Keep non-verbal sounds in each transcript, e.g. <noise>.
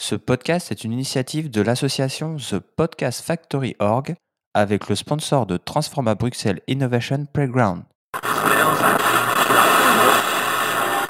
Ce podcast est une initiative de l'association The Podcast Factory Org avec le sponsor de Transforma Bruxelles Innovation Playground.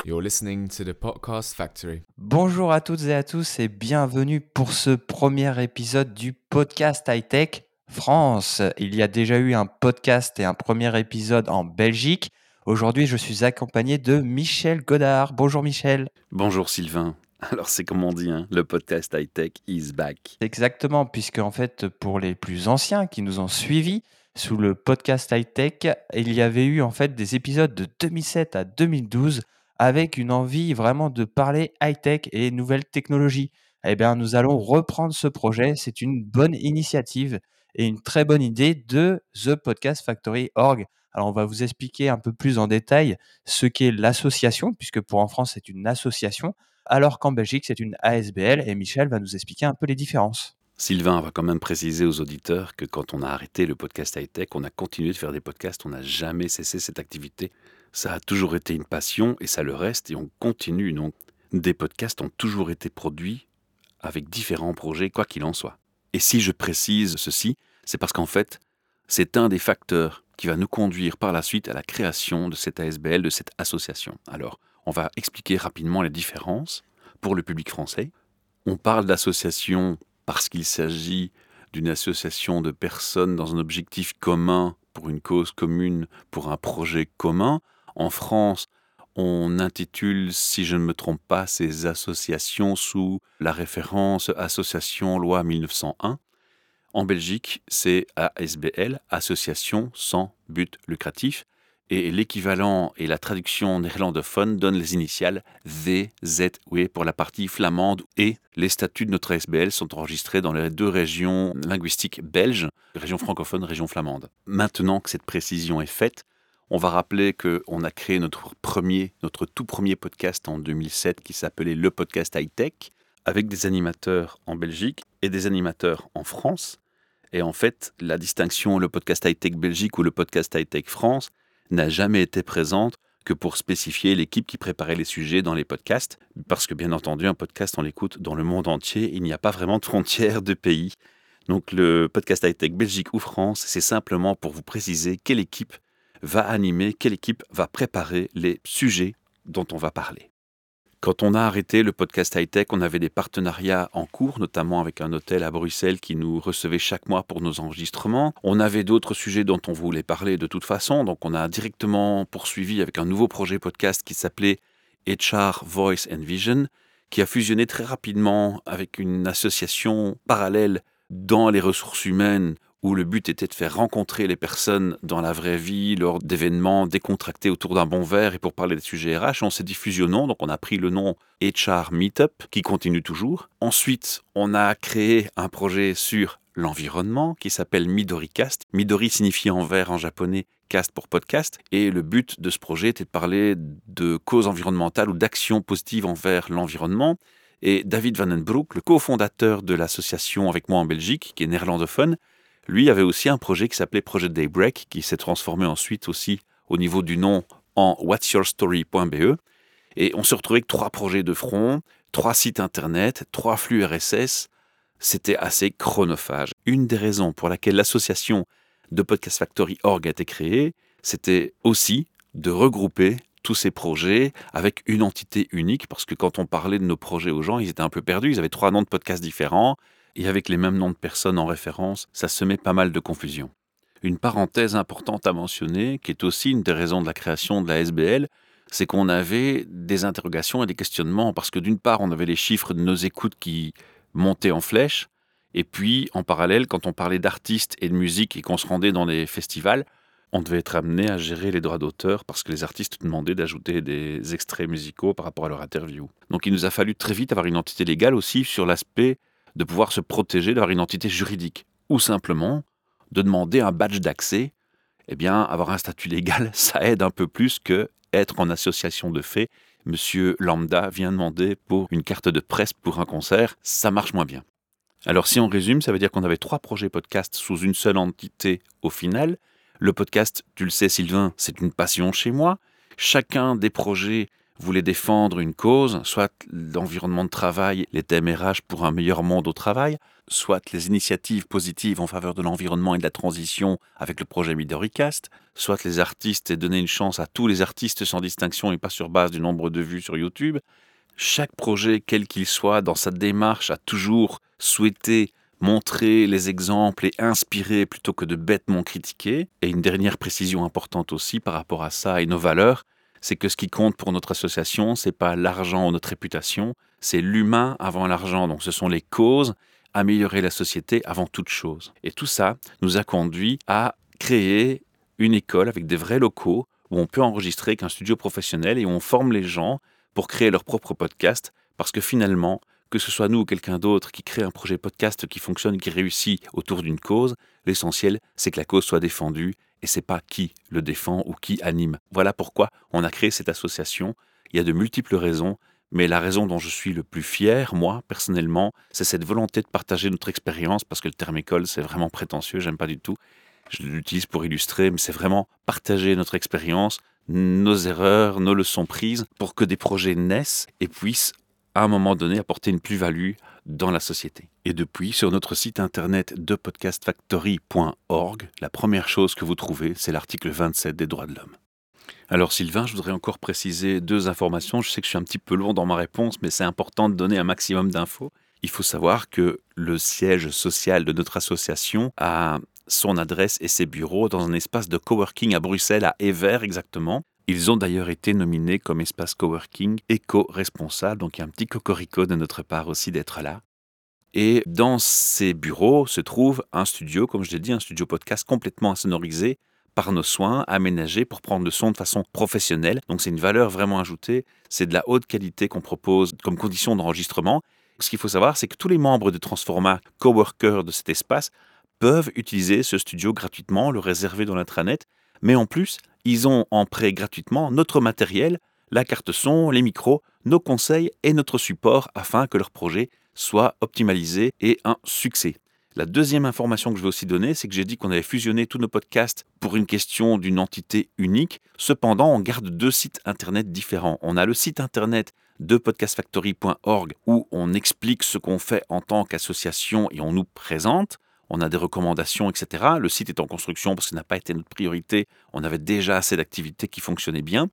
You're listening to the Podcast Factory. Bonjour à toutes et à tous et bienvenue pour ce premier épisode du podcast High Tech France. Il y a déjà eu un podcast et un premier épisode en Belgique. Aujourd'hui, je suis accompagné de Michel Godard. Bonjour Michel. Bonjour Sylvain. <laughs> Alors c'est comme on dit, hein, le podcast high tech is back. Exactement, puisque en fait, pour les plus anciens qui nous ont suivis sous le podcast high tech, il y avait eu en fait des épisodes de 2007 à 2012 avec une envie vraiment de parler high tech et nouvelles technologies. Eh bien, nous allons reprendre ce projet. C'est une bonne initiative et une très bonne idée de The Podcast Factory Org. Alors, on va vous expliquer un peu plus en détail ce qu'est l'association, puisque pour en France, c'est une association alors qu'en Belgique, c'est une ASBL et Michel va nous expliquer un peu les différences. Sylvain va quand même préciser aux auditeurs que quand on a arrêté le podcast high-tech, on a continué de faire des podcasts, on n'a jamais cessé cette activité. Ça a toujours été une passion et ça le reste et on continue. Donc, des podcasts ont toujours été produits avec différents projets, quoi qu'il en soit. Et si je précise ceci, c'est parce qu'en fait, c'est un des facteurs qui va nous conduire par la suite à la création de cette ASBL, de cette association. Alors, on va expliquer rapidement les différences pour le public français. On parle d'association parce qu'il s'agit d'une association de personnes dans un objectif commun, pour une cause commune, pour un projet commun. En France, on intitule, si je ne me trompe pas, ces associations sous la référence Association Loi 1901. En Belgique, c'est ASBL, Association sans but lucratif et l'équivalent et la traduction néerlandophone donnent les initiales VZW pour la partie flamande et les statuts de notre SBL sont enregistrés dans les deux régions linguistiques belges, région francophone, région flamande. Maintenant que cette précision est faite, on va rappeler qu'on a créé notre premier, notre tout premier podcast en 2007 qui s'appelait le podcast high tech avec des animateurs en Belgique et des animateurs en France. Et en fait, la distinction le podcast high tech Belgique ou le podcast high tech France n'a jamais été présente que pour spécifier l'équipe qui préparait les sujets dans les podcasts, parce que bien entendu, un podcast, on l'écoute dans le monde entier, il n'y a pas vraiment de frontières de pays. Donc le podcast high-tech Belgique ou France, c'est simplement pour vous préciser quelle équipe va animer, quelle équipe va préparer les sujets dont on va parler. Quand on a arrêté le podcast high-tech, on avait des partenariats en cours, notamment avec un hôtel à Bruxelles qui nous recevait chaque mois pour nos enregistrements. On avait d'autres sujets dont on voulait parler de toute façon, donc on a directement poursuivi avec un nouveau projet podcast qui s'appelait HR Voice and Vision, qui a fusionné très rapidement avec une association parallèle dans les ressources humaines où le but était de faire rencontrer les personnes dans la vraie vie lors d'événements décontractés autour d'un bon verre et pour parler des sujets RH. On s'est dit fusionnons, donc on a pris le nom HR Meetup qui continue toujours. Ensuite, on a créé un projet sur l'environnement qui s'appelle MidoriCast. Midori signifie en vert en japonais cast pour podcast. Et le but de ce projet était de parler de causes environnementales ou d'actions positives envers l'environnement. Et David Vandenbroek, le cofondateur de l'association avec moi en Belgique, qui est néerlandophone, lui avait aussi un projet qui s'appelait Projet Daybreak, qui s'est transformé ensuite aussi au niveau du nom en whatsyourstory.be. Et on se retrouvait avec trois projets de front, trois sites internet, trois flux RSS. C'était assez chronophage. Une des raisons pour laquelle l'association de Podcast Factory Org a été créée, c'était aussi de regrouper tous ces projets avec une entité unique, parce que quand on parlait de nos projets aux gens, ils étaient un peu perdus, ils avaient trois noms de podcasts différents, et avec les mêmes noms de personnes en référence, ça semait pas mal de confusion. Une parenthèse importante à mentionner, qui est aussi une des raisons de la création de la SBL, c'est qu'on avait des interrogations et des questionnements, parce que d'une part, on avait les chiffres de nos écoutes qui montaient en flèche, et puis en parallèle, quand on parlait d'artistes et de musique et qu'on se rendait dans les festivals, on devait être amené à gérer les droits d'auteur parce que les artistes demandaient d'ajouter des extraits musicaux par rapport à leur interview. Donc il nous a fallu très vite avoir une entité légale aussi sur l'aspect de pouvoir se protéger, d'avoir une entité juridique, ou simplement de demander un badge d'accès. Eh bien, avoir un statut légal, <laughs> ça aide un peu plus que être en association de fait. Monsieur Lambda vient demander pour une carte de presse pour un concert, ça marche moins bien. Alors si on résume, ça veut dire qu'on avait trois projets podcast sous une seule entité au final. Le podcast, tu le sais Sylvain, c'est une passion chez moi. Chacun des projets voulait défendre une cause, soit l'environnement de travail, les thèmes pour un meilleur monde au travail, soit les initiatives positives en faveur de l'environnement et de la transition avec le projet Midoricast, soit les artistes et donner une chance à tous les artistes sans distinction et pas sur base du nombre de vues sur YouTube. Chaque projet, quel qu'il soit, dans sa démarche, a toujours souhaité montrer les exemples et inspirer plutôt que de bêtement critiquer. Et une dernière précision importante aussi par rapport à ça et nos valeurs, c'est que ce qui compte pour notre association, c'est pas l'argent ou notre réputation, c'est l'humain avant l'argent. Donc ce sont les causes, améliorer la société avant toute chose. Et tout ça nous a conduit à créer une école avec des vrais locaux où on peut enregistrer qu'un studio professionnel et où on forme les gens pour créer leur propre podcast parce que finalement, que ce soit nous ou quelqu'un d'autre qui crée un projet podcast qui fonctionne, qui réussit autour d'une cause, l'essentiel, c'est que la cause soit défendue et c'est pas qui le défend ou qui anime. Voilà pourquoi on a créé cette association. Il y a de multiples raisons, mais la raison dont je suis le plus fier, moi, personnellement, c'est cette volonté de partager notre expérience, parce que le terme école, c'est vraiment prétentieux, j'aime pas du tout. Je l'utilise pour illustrer, mais c'est vraiment partager notre expérience, nos erreurs, nos leçons prises, pour que des projets naissent et puissent à un moment donné apporter une plus-value dans la société. Et depuis, sur notre site internet de podcastfactory.org, la première chose que vous trouvez, c'est l'article 27 des droits de l'homme. Alors Sylvain, je voudrais encore préciser deux informations. Je sais que je suis un petit peu long dans ma réponse, mais c'est important de donner un maximum d'infos. Il faut savoir que le siège social de notre association a son adresse et ses bureaux dans un espace de coworking à Bruxelles, à Ever exactement. Ils ont d'ailleurs été nominés comme espace coworking éco-responsable, donc il y a un petit cocorico de notre part aussi d'être là. Et dans ces bureaux se trouve un studio, comme je l'ai dit, un studio podcast complètement insonorisé par nos soins, aménagé pour prendre le son de façon professionnelle. Donc c'est une valeur vraiment ajoutée, c'est de la haute qualité qu'on propose comme condition d'enregistrement. Ce qu'il faut savoir, c'est que tous les membres de Transforma, coworkers de cet espace, peuvent utiliser ce studio gratuitement, le réserver dans l'intranet, mais en plus, ils ont en prêt gratuitement notre matériel, la carte son, les micros, nos conseils et notre support afin que leur projet soit optimalisé et un succès. La deuxième information que je veux aussi donner, c'est que j'ai dit qu'on avait fusionné tous nos podcasts pour une question d'une entité unique. Cependant, on garde deux sites internet différents. On a le site internet de podcastfactory.org où on explique ce qu'on fait en tant qu'association et on nous présente on a des recommandations, etc. Le site est en construction parce que ce n'a pas été notre priorité. On avait déjà assez d'activités qui fonctionnaient bien.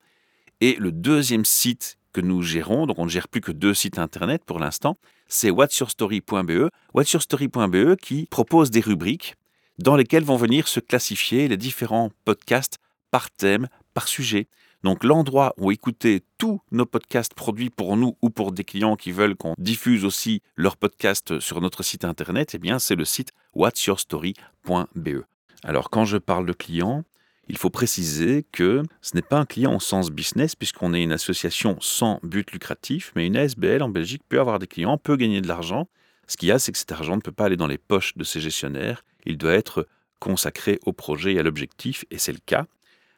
Et le deuxième site que nous gérons, donc on ne gère plus que deux sites internet pour l'instant, c'est whatsyourstory.be. Whatsyourstory.be qui propose des rubriques dans lesquelles vont venir se classifier les différents podcasts par thème, par sujet. Donc l'endroit où écouter tous nos podcasts produits pour nous ou pour des clients qui veulent qu'on diffuse aussi leurs podcasts sur notre site internet, eh bien c'est le site whatsyourstory.be. Alors quand je parle de client, il faut préciser que ce n'est pas un client au sens business puisqu'on est une association sans but lucratif, mais une ASBL en Belgique peut avoir des clients, peut gagner de l'argent. Ce qu'il y a, c'est que cet argent ne peut pas aller dans les poches de ses gestionnaires, il doit être consacré au projet et à l'objectif, et c'est le cas.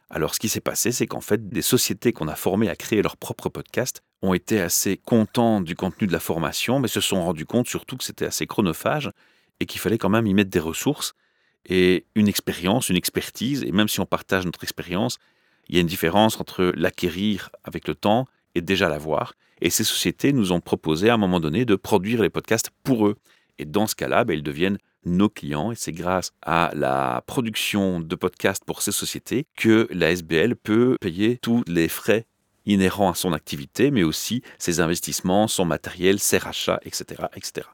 Alors ce qui s'est passé, c'est qu'en fait, des sociétés qu'on a formées à créer leur propre podcast ont été assez contents du contenu de la formation, mais se sont rendus compte surtout que c'était assez chronophage et qu'il fallait quand même y mettre des ressources et une expérience, une expertise. Et même si on partage notre expérience, il y a une différence entre l'acquérir avec le temps et déjà l'avoir. Et ces sociétés nous ont proposé à un moment donné de produire les podcasts pour eux. Et dans ce cas-là, ben, ils deviennent nos clients et c'est grâce à la production de podcasts pour ces sociétés que la SBL peut payer tous les frais inhérents à son activité, mais aussi ses investissements, son matériel, ses rachats, etc. etc.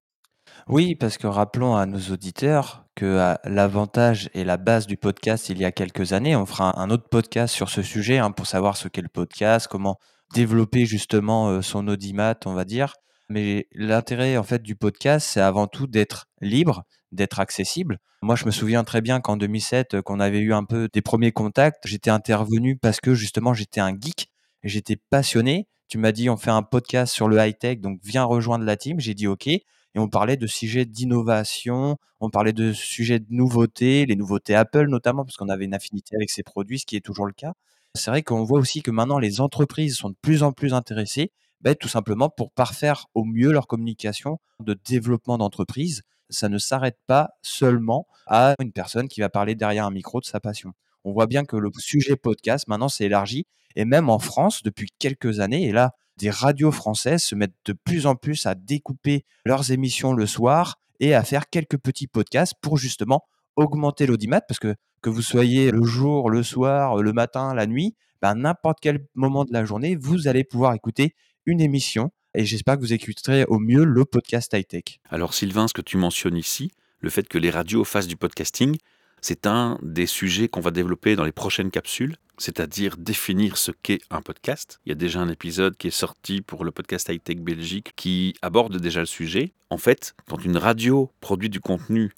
Oui, parce que rappelons à nos auditeurs que l'avantage et la base du podcast il y a quelques années, on fera un autre podcast sur ce sujet hein, pour savoir ce qu'est le podcast, comment développer justement euh, son audimat, on va dire. Mais l'intérêt en fait du podcast, c'est avant tout d'être libre, d'être accessible. Moi, je me souviens très bien qu'en 2007, qu'on avait eu un peu des premiers contacts, j'étais intervenu parce que justement, j'étais un geek j'étais passionné. Tu m'as dit, on fait un podcast sur le high-tech, donc viens rejoindre la team. J'ai dit OK. Et on parlait de sujets d'innovation, on parlait de sujets de nouveautés, les nouveautés Apple notamment, parce qu'on avait une affinité avec ces produits, ce qui est toujours le cas. C'est vrai qu'on voit aussi que maintenant, les entreprises sont de plus en plus intéressées, ben, tout simplement pour parfaire au mieux leur communication de développement d'entreprise ça ne s'arrête pas seulement à une personne qui va parler derrière un micro de sa passion. on voit bien que le sujet podcast maintenant s'est élargi et même en France depuis quelques années. Et là, des radios françaises se mettent de plus en plus à découper leurs émissions le soir et à faire quelques petits podcasts pour justement augmenter l'audimat parce que que vous soyez le jour, le soir, le matin, la nuit, ben, n'importe quel moment de la journée, vous allez pouvoir écouter une émission et j'espère que vous écouterez au mieux le podcast high-tech. Alors Sylvain, ce que tu mentionnes ici, le fait que les radios fassent du podcasting, c'est un des sujets qu'on va développer dans les prochaines capsules, c'est-à-dire définir ce qu'est un podcast. Il y a déjà un épisode qui est sorti pour le podcast High Tech Belgique qui aborde déjà le sujet. En fait, quand une radio produit du contenu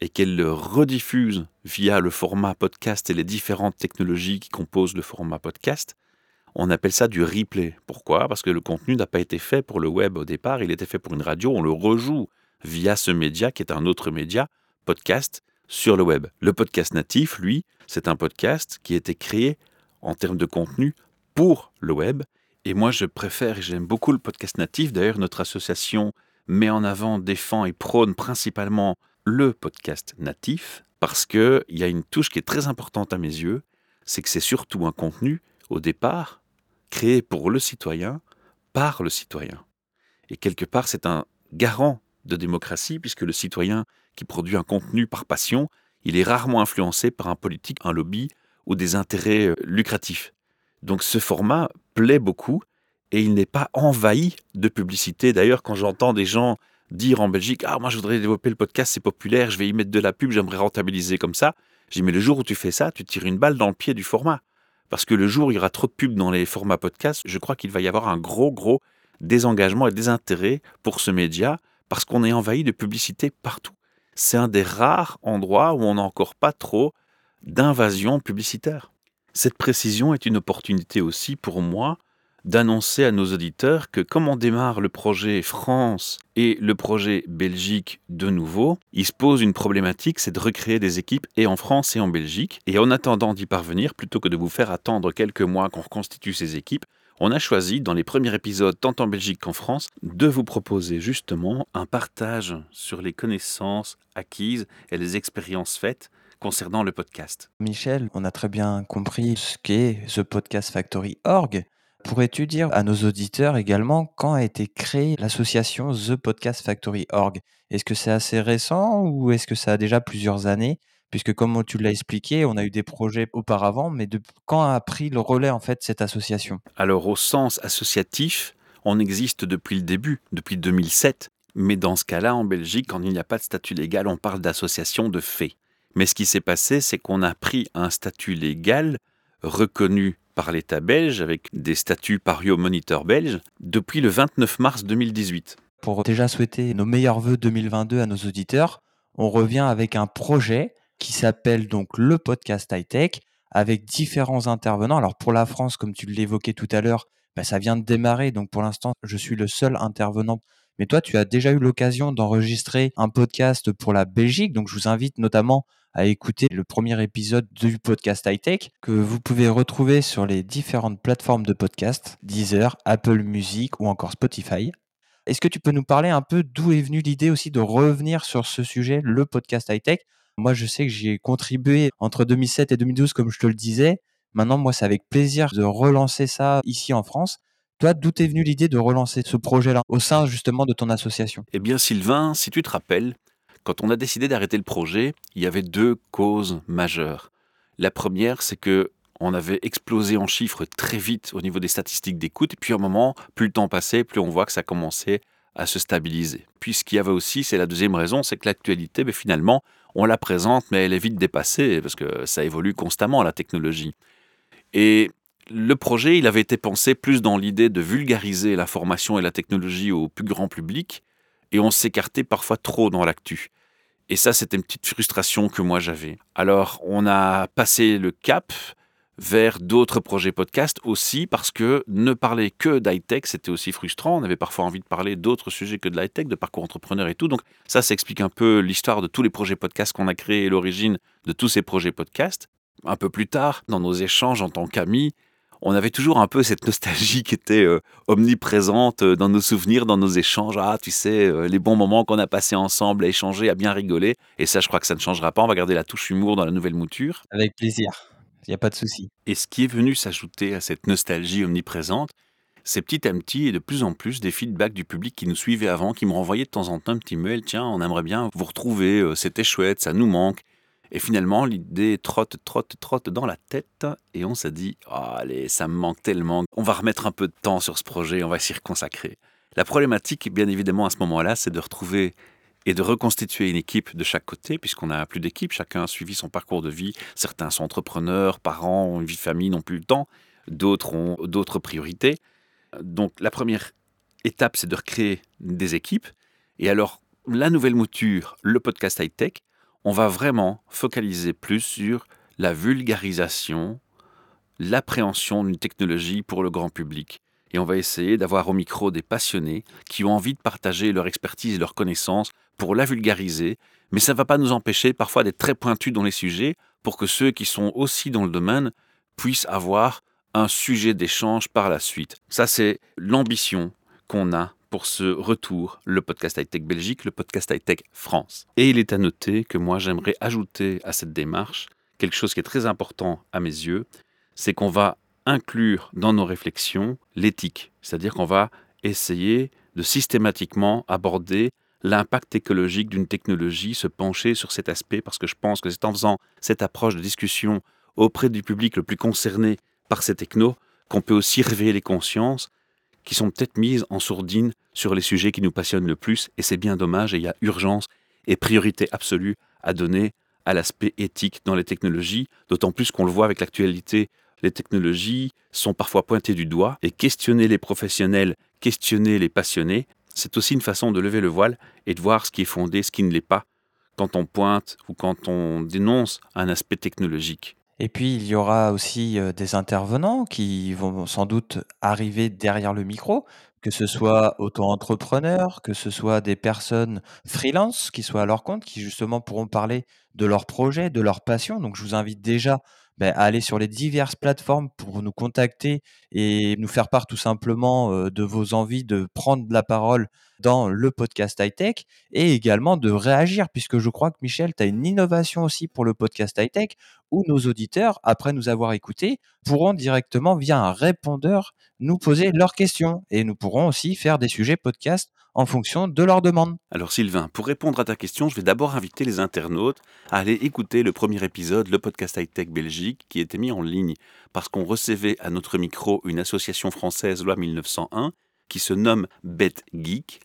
et qu'elle le rediffuse via le format podcast et les différentes technologies qui composent le format podcast, on appelle ça du replay. Pourquoi? Parce que le contenu n'a pas été fait pour le web au départ, il était fait pour une radio, on le rejoue via ce média qui est un autre média, podcast, sur le web. Le podcast natif, lui, c'est un podcast qui a été créé en termes de contenu pour le web. Et moi, je préfère et j'aime beaucoup le podcast natif. D'ailleurs, notre association met en avant, défend et prône principalement le podcast natif parce qu'il y a une touche qui est très importante à mes yeux, c'est que c'est surtout un contenu, au départ, créé pour le citoyen, par le citoyen. Et quelque part, c'est un garant de démocratie, puisque le citoyen qui produit un contenu par passion, il est rarement influencé par un politique, un lobby ou des intérêts euh, lucratifs. Donc ce format plaît beaucoup et il n'est pas envahi de publicité. D'ailleurs, quand j'entends des gens dire en Belgique Ah, moi je voudrais développer le podcast, c'est populaire, je vais y mettre de la pub, j'aimerais rentabiliser comme ça. J'ai mais le jour où tu fais ça, tu tires une balle dans le pied du format. Parce que le jour où il y aura trop de pubs dans les formats podcast, je crois qu'il va y avoir un gros, gros désengagement et désintérêt pour ce média parce qu'on est envahi de publicité partout. C'est un des rares endroits où on n'a encore pas trop d'invasion publicitaire. Cette précision est une opportunité aussi pour moi d'annoncer à nos auditeurs que comme on démarre le projet France et le projet Belgique de nouveau, il se pose une problématique, c'est de recréer des équipes et en France et en Belgique. Et en attendant d'y parvenir, plutôt que de vous faire attendre quelques mois qu'on reconstitue ces équipes, on a choisi, dans les premiers épisodes, tant en Belgique qu'en France, de vous proposer justement un partage sur les connaissances acquises et les expériences faites concernant le podcast. Michel, on a très bien compris ce qu'est The Podcast Factory Org. Pourrais-tu dire à nos auditeurs également quand a été créée l'association The Podcast Factory Org? Est-ce que c'est assez récent ou est-ce que ça a déjà plusieurs années? Puisque comme tu l'as expliqué, on a eu des projets auparavant, mais de quand a pris le relais en fait cette association? Alors au sens associatif, on existe depuis le début, depuis 2007. Mais dans ce cas-là, en Belgique, quand il n'y a pas de statut légal, on parle d'association de fait. Mais ce qui s'est passé, c'est qu'on a pris un statut légal reconnu par l'État belge avec des statuts pari au moniteur belge depuis le 29 mars 2018. Pour déjà souhaiter nos meilleurs voeux 2022 à nos auditeurs, on revient avec un projet qui s'appelle donc le podcast high tech avec différents intervenants. Alors pour la France, comme tu l'évoquais tout à l'heure, bah, ça vient de démarrer, donc pour l'instant, je suis le seul intervenant. Mais toi, tu as déjà eu l'occasion d'enregistrer un podcast pour la Belgique, donc je vous invite notamment à écouter le premier épisode du podcast High Tech que vous pouvez retrouver sur les différentes plateformes de podcast, Deezer, Apple Music ou encore Spotify. Est-ce que tu peux nous parler un peu d'où est venue l'idée aussi de revenir sur ce sujet, le podcast High Tech? Moi, je sais que j'y ai contribué entre 2007 et 2012, comme je te le disais. Maintenant, moi, c'est avec plaisir de relancer ça ici en France. Toi, d'où est venue l'idée de relancer ce projet-là au sein justement de ton association? Eh bien, Sylvain, si tu te rappelles, quand on a décidé d'arrêter le projet, il y avait deux causes majeures. La première, c'est que on avait explosé en chiffres très vite au niveau des statistiques d'écoute, et puis à un moment, plus le temps passait, plus on voit que ça commençait à se stabiliser. Puis ce qu'il y avait aussi, c'est la deuxième raison, c'est que l'actualité, ben, finalement, on la présente, mais elle est vite dépassée, parce que ça évolue constamment, la technologie. Et le projet, il avait été pensé plus dans l'idée de vulgariser l'information et la technologie au plus grand public, et on s'écartait parfois trop dans l'actu. Et ça, c'était une petite frustration que moi j'avais. Alors, on a passé le cap vers d'autres projets podcast aussi parce que ne parler que d'high-tech, c'était aussi frustrant. On avait parfois envie de parler d'autres sujets que de l'high-tech, de parcours entrepreneur et tout. Donc ça, ça explique un peu l'histoire de tous les projets podcast qu'on a créés et l'origine de tous ces projets podcast. Un peu plus tard, dans nos échanges en tant qu'amis, on avait toujours un peu cette nostalgie qui était euh, omniprésente euh, dans nos souvenirs, dans nos échanges. Ah, tu sais, euh, les bons moments qu'on a passés ensemble à échanger, à bien rigoler. Et ça, je crois que ça ne changera pas. On va garder la touche humour dans la nouvelle mouture. Avec plaisir. Il n'y a pas de souci. Et ce qui est venu s'ajouter à cette nostalgie omniprésente, c'est petit à petit et de plus en plus des feedbacks du public qui nous suivait avant, qui me renvoyaient de temps en temps un petit mail, tiens, on aimerait bien vous retrouver, c'était chouette, ça nous manque. Et finalement, l'idée trotte, trotte, trotte dans la tête, et on s'est dit, oh, allez, ça me manque tellement, on va remettre un peu de temps sur ce projet, on va s'y reconsacrer. La problématique, bien évidemment, à ce moment-là, c'est de retrouver et de reconstituer une équipe de chaque côté, puisqu'on n'a plus d'équipe, chacun a suivi son parcours de vie. Certains sont entrepreneurs, parents, ont une vie de famille, n'ont plus le temps, d'autres ont d'autres priorités. Donc la première étape, c'est de recréer des équipes. Et alors, la nouvelle mouture, le podcast high-tech, on va vraiment focaliser plus sur la vulgarisation, l'appréhension d'une technologie pour le grand public. Et on va essayer d'avoir au micro des passionnés qui ont envie de partager leur expertise et leurs connaissances pour la vulgariser, mais ça ne va pas nous empêcher parfois d'être très pointus dans les sujets pour que ceux qui sont aussi dans le domaine puissent avoir un sujet d'échange par la suite. Ça, c'est l'ambition qu'on a pour ce retour, le podcast high-tech Belgique, le podcast high-tech France. Et il est à noter que moi, j'aimerais ajouter à cette démarche quelque chose qui est très important à mes yeux, c'est qu'on va inclure dans nos réflexions l'éthique, c'est-à-dire qu'on va essayer de systématiquement aborder l'impact écologique d'une technologie, se pencher sur cet aspect, parce que je pense que c'est en faisant cette approche de discussion auprès du public le plus concerné par ces technos qu'on peut aussi réveiller les consciences qui sont peut-être mises en sourdine sur les sujets qui nous passionnent le plus, et c'est bien dommage, et il y a urgence et priorité absolue à donner à l'aspect éthique dans les technologies, d'autant plus qu'on le voit avec l'actualité, les technologies sont parfois pointées du doigt, et questionner les professionnels, questionner les passionnés, c'est aussi une façon de lever le voile et de voir ce qui est fondé, ce qui ne l'est pas, quand on pointe ou quand on dénonce un aspect technologique. Et puis, il y aura aussi euh, des intervenants qui vont sans doute arriver derrière le micro, que ce soit auto-entrepreneurs, que ce soit des personnes freelance qui soient à leur compte, qui justement pourront parler de leur projet, de leur passion. Donc, je vous invite déjà ben, à aller sur les diverses plateformes pour nous contacter et nous faire part tout simplement euh, de vos envies de prendre la parole dans le podcast high-tech et également de réagir, puisque je crois que Michel, tu as une innovation aussi pour le podcast high-tech où nos auditeurs, après nous avoir écoutés, pourront directement via un répondeur nous poser leurs questions et nous pourrons aussi faire des sujets podcast en fonction de leurs demandes. Alors Sylvain, pour répondre à ta question, je vais d'abord inviter les internautes à aller écouter le premier épisode, le podcast high-tech Belgique, qui était mis en ligne parce qu'on recevait à notre micro une association française loi 1901 qui se nomme Bet Geek.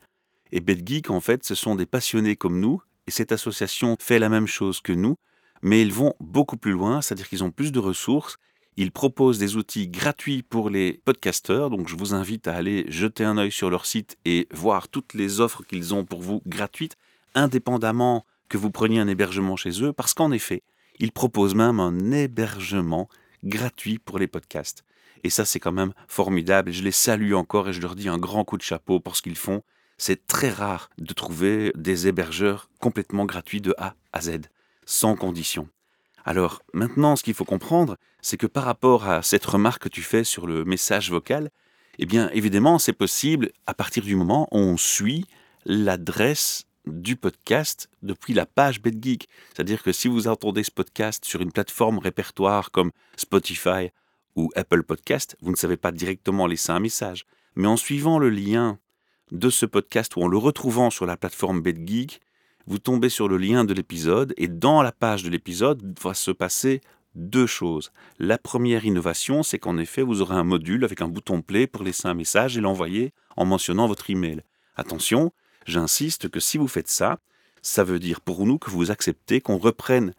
Et Bet Geek, en fait, ce sont des passionnés comme nous, et cette association fait la même chose que nous, mais ils vont beaucoup plus loin, c'est-à-dire qu'ils ont plus de ressources. Ils proposent des outils gratuits pour les podcasteurs, donc je vous invite à aller jeter un œil sur leur site et voir toutes les offres qu'ils ont pour vous gratuites, indépendamment que vous preniez un hébergement chez eux, parce qu'en effet, ils proposent même un hébergement gratuit pour les podcasts. Et ça, c'est quand même formidable. je les salue encore et je leur dis un grand coup de chapeau pour ce qu'ils font. C'est très rare de trouver des hébergeurs complètement gratuits de A à Z sans condition. Alors maintenant, ce qu'il faut comprendre, c'est que par rapport à cette remarque que tu fais sur le message vocal, eh bien évidemment, c'est possible à partir du moment où on suit l'adresse du podcast depuis la page BetGeek. C'est-à-dire que si vous entendez ce podcast sur une plateforme répertoire comme Spotify ou Apple Podcast, vous ne savez pas directement laisser un message. Mais en suivant le lien de ce podcast ou en le retrouvant sur la plateforme BetGeek, vous tombez sur le lien de l'épisode et dans la page de l'épisode va se passer deux choses. La première innovation, c'est qu'en effet, vous aurez un module avec un bouton play pour laisser un message et l'envoyer en mentionnant votre email. Attention, j'insiste que si vous faites ça, ça veut dire pour nous que vous acceptez qu'on reprenne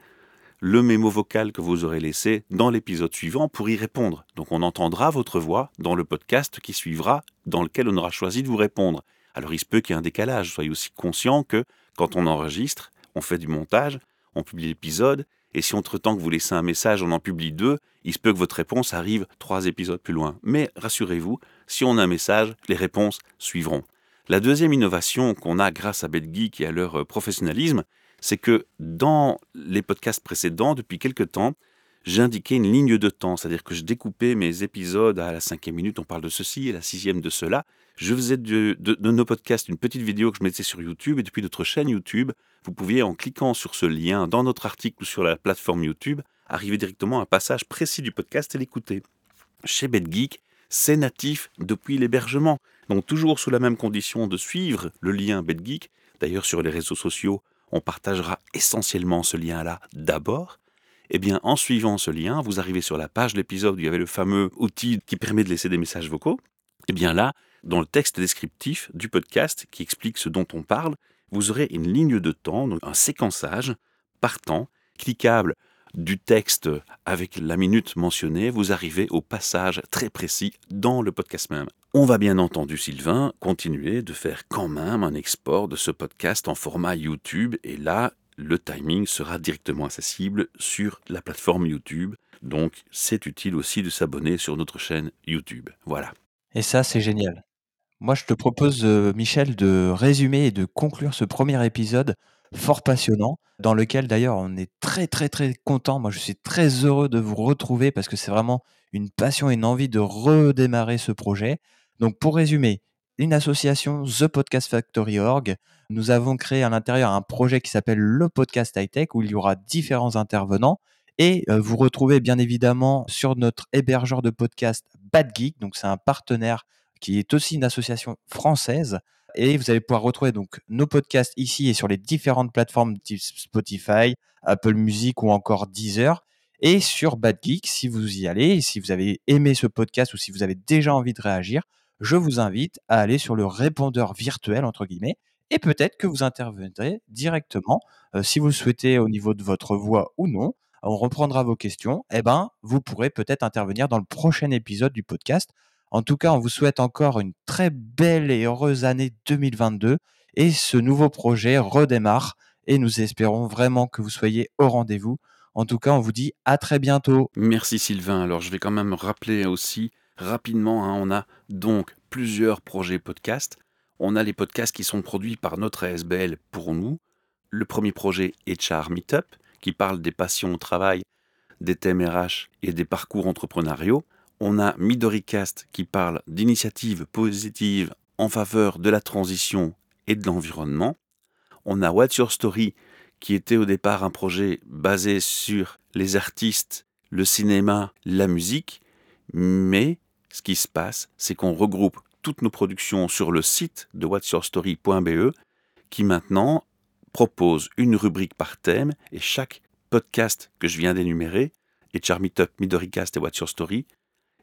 le mémo vocal que vous aurez laissé dans l'épisode suivant pour y répondre. Donc on entendra votre voix dans le podcast qui suivra, dans lequel on aura choisi de vous répondre. Alors il se peut qu'il y ait un décalage, soyez aussi conscient que quand on enregistre, on fait du montage, on publie l'épisode, et si entre-temps que vous laissez un message, on en publie deux, il se peut que votre réponse arrive trois épisodes plus loin. Mais rassurez-vous, si on a un message, les réponses suivront. La deuxième innovation qu'on a grâce à BetGeek et à leur euh, professionnalisme, c'est que dans les podcasts précédents, depuis quelques temps, j'indiquais une ligne de temps, c'est-à-dire que je découpais mes épisodes à la cinquième minute, on parle de ceci, et la sixième de cela, je faisais de, nos podcasts une petite vidéo que je mettais sur YouTube et depuis notre chaîne YouTube, vous pouviez, en cliquant sur ce lien dans notre article ou sur la plateforme YouTube, arriver directement à un passage précis du podcast et l'écouter. Chez BetGeek, c'est natif depuis l'hébergement. Donc toujours sous la même condition de suivre le lien BetGeek. D'ailleurs sur les réseaux sociaux, on partagera essentiellement ce lien-là d'abord. Eh bien, en suivant ce lien, vous arrivez sur la page de l'épisode où il y avait le fameux outil qui permet de laisser des messages vocaux. Eh bien là, dans le texte descriptif du podcast qui explique ce dont on parle, vous aurez une ligne de temps, donc un séquençage partant, cliquable du texte avec la minute mentionnée, vous arrivez au passage très précis dans le podcast même. On va bien entendu, Sylvain, continuer de faire quand même un export de ce podcast en format YouTube, et là, le timing sera directement accessible sur la plateforme YouTube. Donc, c'est utile aussi de s'abonner sur notre chaîne YouTube. Voilà. Et ça, c'est génial. Moi, je te propose, euh, Michel, de résumer et de conclure ce premier épisode fort passionnant, dans lequel d'ailleurs on est très très très content. Moi, je suis très heureux de vous retrouver parce que c'est vraiment une passion et une envie de redémarrer ce projet. Donc, pour résumer, une association, The Podcast Factory Org. Nous avons créé à l'intérieur un projet qui s'appelle le Podcast High Tech où il y aura différents intervenants. Et euh, vous retrouvez bien évidemment sur notre hébergeur de podcast Bad Geek. Donc, c'est un partenaire qui est aussi une association française. Et vous allez pouvoir retrouver donc nos podcasts ici et sur les différentes plateformes type Spotify, Apple Music ou encore Deezer. Et sur Bad Geek, si vous y allez, si vous avez aimé ce podcast ou si vous avez déjà envie de réagir, je vous invite à aller sur le répondeur virtuel, entre guillemets, et peut-être que vous interviendrez directement, euh, si vous le souhaitez au niveau de votre voix ou non. On reprendra vos questions. Eh ben, vous pourrez peut-être intervenir dans le prochain épisode du podcast. En tout cas, on vous souhaite encore une très belle et heureuse année 2022 et ce nouveau projet redémarre et nous espérons vraiment que vous soyez au rendez-vous. En tout cas, on vous dit à très bientôt. Merci Sylvain. Alors je vais quand même rappeler aussi rapidement, hein, on a donc plusieurs projets podcasts. On a les podcasts qui sont produits par notre ASBL pour nous. Le premier projet HR Meetup, qui parle des passions au travail, des thèmes RH et des parcours entrepreneuriaux. On a MidoriCast qui parle d'initiatives positives en faveur de la transition et de l'environnement. On a What's Your Story qui était au départ un projet basé sur les artistes, le cinéma, la musique, mais ce qui se passe, c'est qu'on regroupe toutes nos productions sur le site de whatsyourstory.be qui maintenant propose une rubrique par thème et chaque podcast que je viens d'énumérer, et Charmeetup, Midoricast et What's Your Story,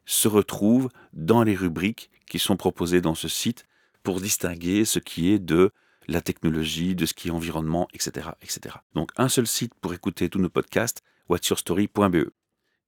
se retrouve dans les rubriques qui sont proposées dans ce site pour distinguer ce qui est de la technologie, de ce qui est environnement, etc. etc. Donc un seul site pour écouter tous nos podcasts, whatsyourstory.be.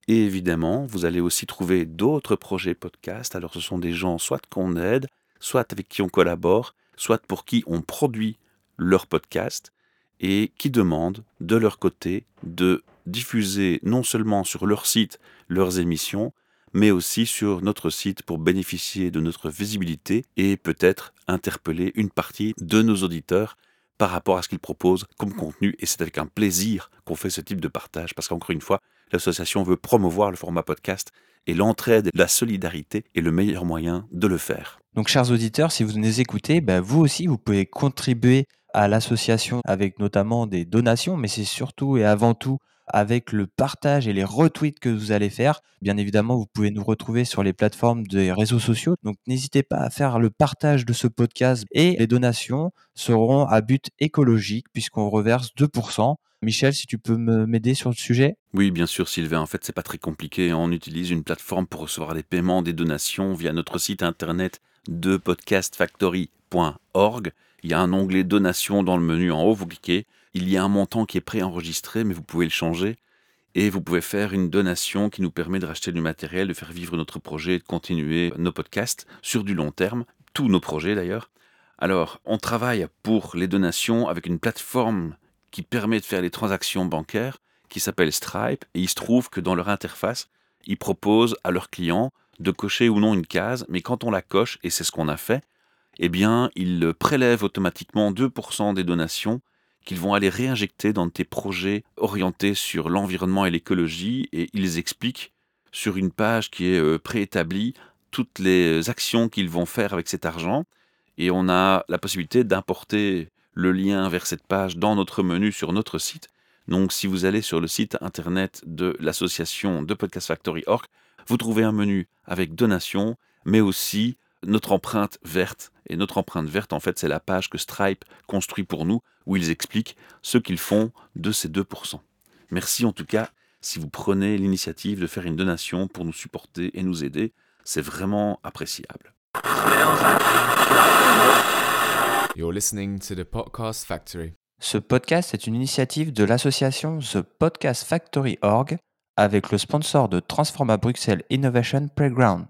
Et évidemment, vous allez aussi trouver d'autres projets podcast. Alors ce sont des gens soit qu'on aide, soit avec qui on collabore, soit pour qui on produit leur podcast et qui demandent de leur côté de diffuser non seulement sur leur site leurs émissions, mais aussi sur notre site pour bénéficier de notre visibilité et peut-être interpeller une partie de nos auditeurs par rapport à ce qu'ils proposent comme contenu. Et c'est avec un plaisir qu'on fait ce type de partage, parce qu'encore une fois, l'association veut promouvoir le format podcast et l'entraide, la solidarité est le meilleur moyen de le faire. Donc, chers auditeurs, si vous nous écoutez, bah, vous aussi, vous pouvez contribuer à l'association avec notamment des donations, mais c'est surtout et avant tout avec le partage et les retweets que vous allez faire. Bien évidemment, vous pouvez nous retrouver sur les plateformes des réseaux sociaux. Donc n'hésitez pas à faire le partage de ce podcast et les donations seront à but écologique puisqu'on reverse 2%. Michel, si tu peux m'aider sur le sujet Oui, bien sûr, Sylvain. En fait, c'est pas très compliqué. On utilise une plateforme pour recevoir les paiements des donations via notre site internet de podcastfactory.org. Il y a un onglet donations dans le menu en haut. Vous cliquez il y a un montant qui est préenregistré, mais vous pouvez le changer. Et vous pouvez faire une donation qui nous permet de racheter du matériel, de faire vivre notre projet, de continuer nos podcasts sur du long terme, tous nos projets d'ailleurs. Alors, on travaille pour les donations avec une plateforme qui permet de faire les transactions bancaires, qui s'appelle Stripe, et il se trouve que dans leur interface, ils proposent à leurs clients de cocher ou non une case, mais quand on la coche, et c'est ce qu'on a fait, eh bien, ils prélèvent automatiquement 2% des donations qu'ils vont aller réinjecter dans tes projets orientés sur l'environnement et l'écologie et ils expliquent sur une page qui est euh, préétablie toutes les actions qu'ils vont faire avec cet argent et on a la possibilité d'importer le lien vers cette page dans notre menu sur notre site. Donc si vous allez sur le site internet de l'association de Podcast Factory Org, vous trouvez un menu avec donations, mais aussi notre empreinte verte. Et notre empreinte verte, en fait, c'est la page que Stripe construit pour nous, où ils expliquent ce qu'ils font de ces 2%. Merci en tout cas si vous prenez l'initiative de faire une donation pour nous supporter et nous aider. C'est vraiment appréciable. You're listening to the Podcast Factory. Ce podcast est une initiative de l'association The Podcast Factory Org avec le sponsor de Transforma Bruxelles Innovation Playground.